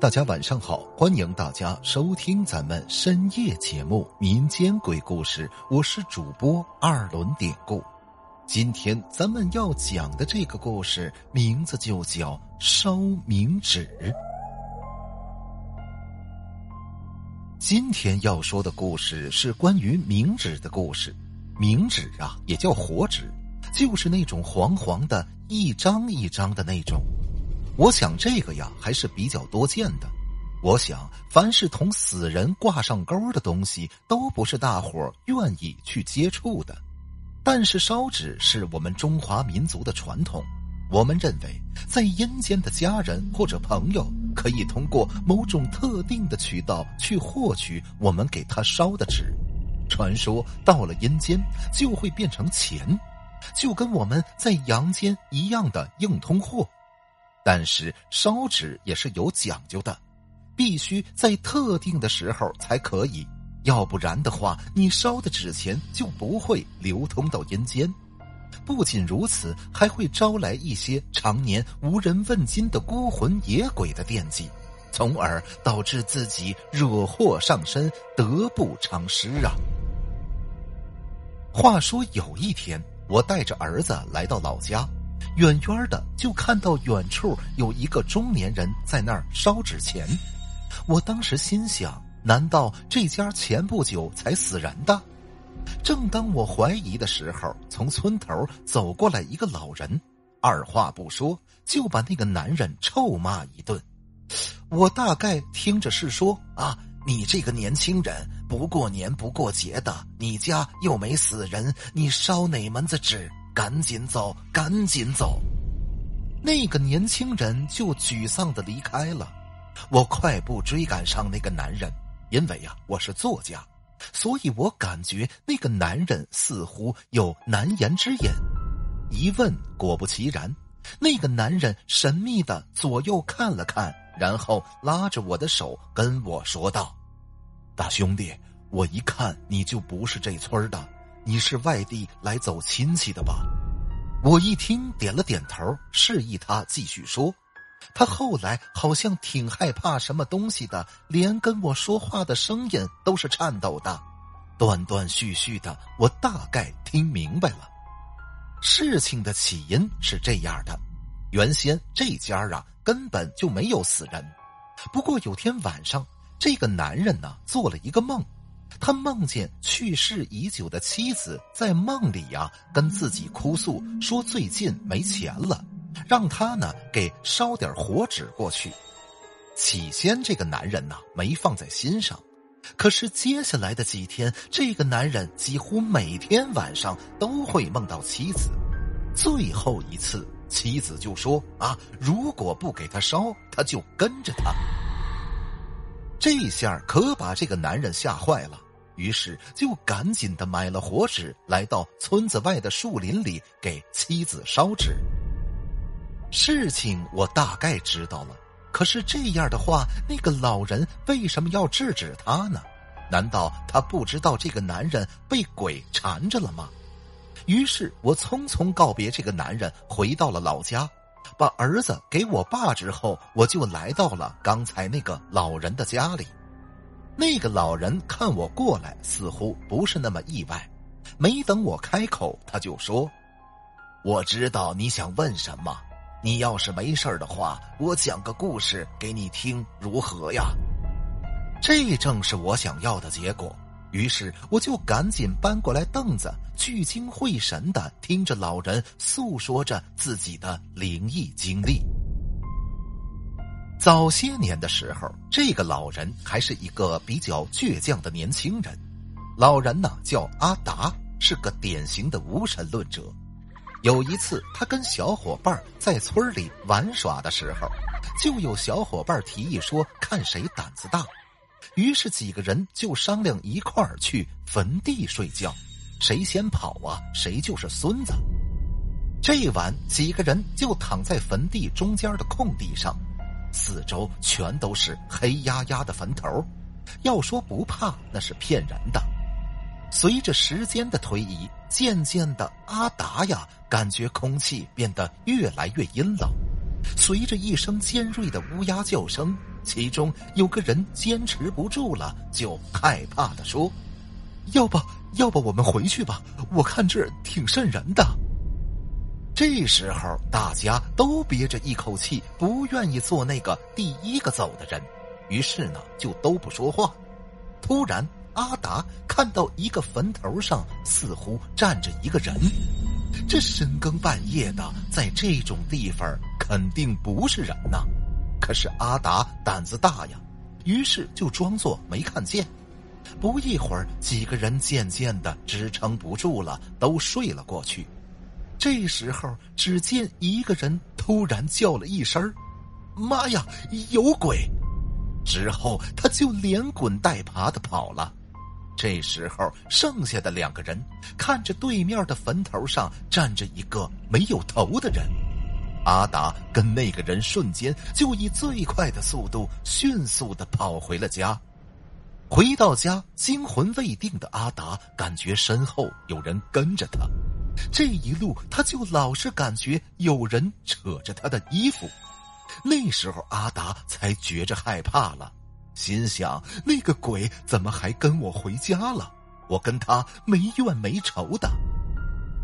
大家晚上好，欢迎大家收听咱们深夜节目《民间鬼故事》，我是主播二轮典故。今天咱们要讲的这个故事名字就叫《烧冥纸》。今天要说的故事是关于冥纸的故事。冥纸啊，也叫火纸，就是那种黄黄的，一张一张的那种。我想这个呀还是比较多见的。我想，凡是同死人挂上钩的东西，都不是大伙愿意去接触的。但是烧纸是我们中华民族的传统，我们认为，在阴间的家人或者朋友，可以通过某种特定的渠道去获取我们给他烧的纸。传说到了阴间就会变成钱，就跟我们在阳间一样的硬通货。但是烧纸也是有讲究的，必须在特定的时候才可以，要不然的话，你烧的纸钱就不会流通到阴间。不仅如此，还会招来一些常年无人问津的孤魂野鬼的惦记，从而导致自己惹祸上身，得不偿失啊。话说有一天，我带着儿子来到老家。远远的就看到远处有一个中年人在那儿烧纸钱，我当时心想：难道这家前不久才死人的？正当我怀疑的时候，从村头走过来一个老人，二话不说就把那个男人臭骂一顿。我大概听着是说：啊，你这个年轻人不过年不过节的，你家又没死人，你烧哪门子纸？赶紧走，赶紧走！那个年轻人就沮丧的离开了。我快步追赶上那个男人，因为呀，我是作家，所以我感觉那个男人似乎有难言之隐。一问，果不其然，那个男人神秘的左右看了看，然后拉着我的手跟我说道：“大兄弟，我一看你就不是这村的。”你是外地来走亲戚的吧？我一听点了点头，示意他继续说。他后来好像挺害怕什么东西的，连跟我说话的声音都是颤抖的，断断续续的。我大概听明白了，事情的起因是这样的：原先这家啊根本就没有死人，不过有天晚上，这个男人呢做了一个梦。他梦见去世已久的妻子在梦里呀，跟自己哭诉说最近没钱了，让他呢给烧点火纸过去。起先这个男人呢没放在心上，可是接下来的几天，这个男人几乎每天晚上都会梦到妻子。最后一次，妻子就说：“啊，如果不给他烧，他就跟着他。”这下可把这个男人吓坏了。于是就赶紧的买了火纸，来到村子外的树林里给妻子烧纸。事情我大概知道了，可是这样的话，那个老人为什么要制止他呢？难道他不知道这个男人被鬼缠着了吗？于是我匆匆告别这个男人，回到了老家，把儿子给我爸之后，我就来到了刚才那个老人的家里。那个老人看我过来，似乎不是那么意外。没等我开口，他就说：“我知道你想问什么。你要是没事的话，我讲个故事给你听，如何呀？”这正是我想要的结果。于是我就赶紧搬过来凳子，聚精会神的听着老人诉说着自己的灵异经历。早些年的时候，这个老人还是一个比较倔强的年轻人。老人呢叫阿达，是个典型的无神论者。有一次，他跟小伙伴在村里玩耍的时候，就有小伙伴提议说：“看谁胆子大。”于是几个人就商量一块儿去坟地睡觉，谁先跑啊，谁就是孙子。这晚，几个人就躺在坟地中间的空地上。四周全都是黑压压的坟头，要说不怕那是骗人的。随着时间的推移，渐渐的，阿达呀，感觉空气变得越来越阴冷。随着一声尖锐的乌鸦叫声，其中有个人坚持不住了，就害怕的说：“要不要不我们回去吧？我看这挺瘆人的。”这时候大家都憋着一口气，不愿意做那个第一个走的人，于是呢就都不说话。突然，阿达看到一个坟头上似乎站着一个人。这深更半夜的，在这种地方肯定不是人呐。可是阿达胆子大呀，于是就装作没看见。不一会儿，几个人渐渐的支撑不住了，都睡了过去。这时候，只见一个人突然叫了一声：“妈呀，有鬼！”之后他就连滚带爬的跑了。这时候，剩下的两个人看着对面的坟头上站着一个没有头的人，阿达跟那个人瞬间就以最快的速度迅速的跑回了家。回到家，惊魂未定的阿达感觉身后有人跟着他，这一路他就老是感觉有人扯着他的衣服。那时候，阿达才觉着害怕了。心想：那个鬼怎么还跟我回家了？我跟他没怨没仇的。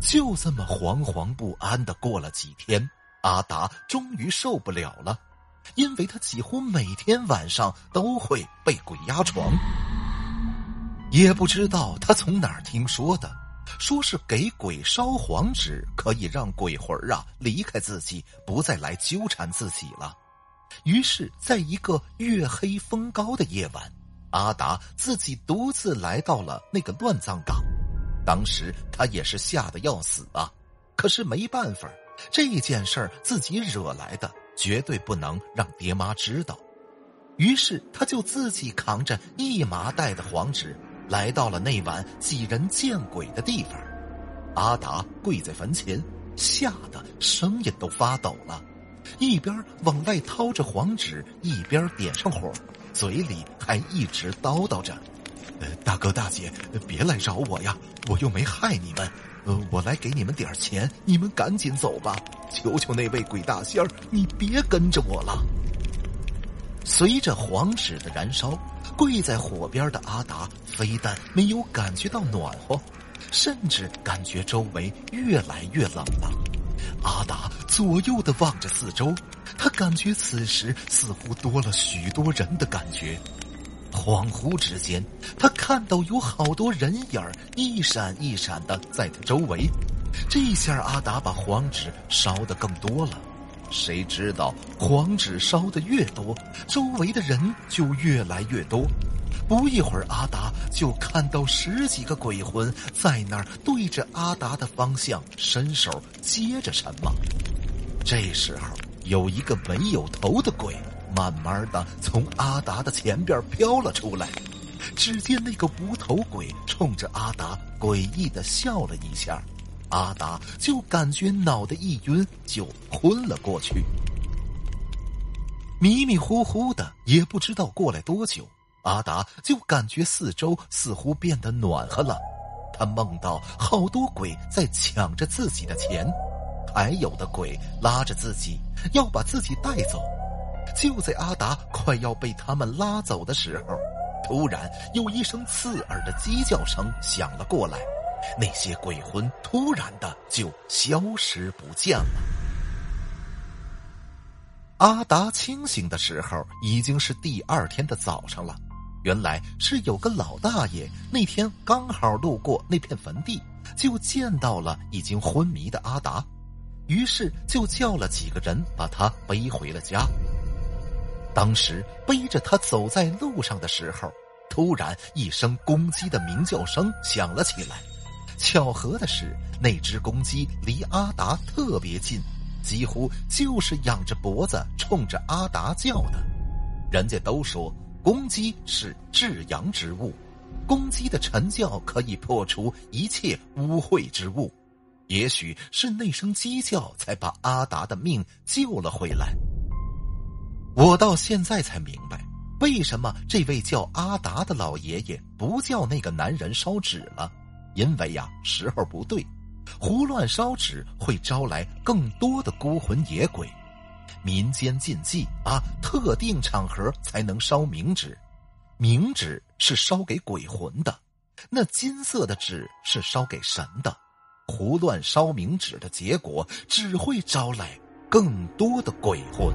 就这么惶惶不安的过了几天，阿达终于受不了了，因为他几乎每天晚上都会被鬼压床。也不知道他从哪儿听说的，说是给鬼烧黄纸可以让鬼魂啊离开自己，不再来纠缠自己了。于是，在一个月黑风高的夜晚，阿达自己独自来到了那个乱葬岗。当时他也是吓得要死啊！可是没办法，这件事儿自己惹来的，绝对不能让爹妈知道。于是他就自己扛着一麻袋的黄纸，来到了那晚几人见鬼的地方。阿达跪在坟前，吓得声音都发抖了。一边往外掏着黄纸，一边点上火，嘴里还一直叨叨着：“呃，大哥大姐，别来找我呀，我又没害你们。呃，我来给你们点钱，你们赶紧走吧。求求那位鬼大仙儿，你别跟着我了。”随着黄纸的燃烧，跪在火边的阿达非但没有感觉到暖和，甚至感觉周围越来越冷了。阿达左右的望着四周，他感觉此时似乎多了许多人的感觉。恍惚之间，他看到有好多人影一闪一闪的在他周围。这下阿达把黄纸烧得更多了。谁知道黄纸烧的越多，周围的人就越来越多。不一会儿，阿达就看到十几个鬼魂在那儿对着阿达的方向伸手接着什么。这时候，有一个没有头的鬼慢慢的从阿达的前边飘了出来。只见那个无头鬼冲着阿达诡异的笑了一下，阿达就感觉脑袋一晕，就昏了过去。迷迷糊糊的，也不知道过来多久。阿达就感觉四周似乎变得暖和了，他梦到好多鬼在抢着自己的钱，还有的鬼拉着自己要把自己带走。就在阿达快要被他们拉走的时候，突然有一声刺耳的鸡叫声响了过来，那些鬼魂突然的就消失不见了。阿达清醒的时候已经是第二天的早上了。原来是有个老大爷那天刚好路过那片坟地，就见到了已经昏迷的阿达，于是就叫了几个人把他背回了家。当时背着他走在路上的时候，突然一声公鸡的鸣叫声响了起来。巧合的是，那只公鸡离阿达特别近，几乎就是仰着脖子冲着阿达叫的。人家都说。公鸡是至阳之物，公鸡的晨叫可以破除一切污秽之物。也许是那声鸡叫才把阿达的命救了回来。我到现在才明白，为什么这位叫阿达的老爷爷不叫那个男人烧纸了？因为呀，时候不对，胡乱烧纸会招来更多的孤魂野鬼。民间禁忌啊，特定场合才能烧冥纸，冥纸是烧给鬼魂的，那金色的纸是烧给神的。胡乱烧冥纸的结果，只会招来更多的鬼魂。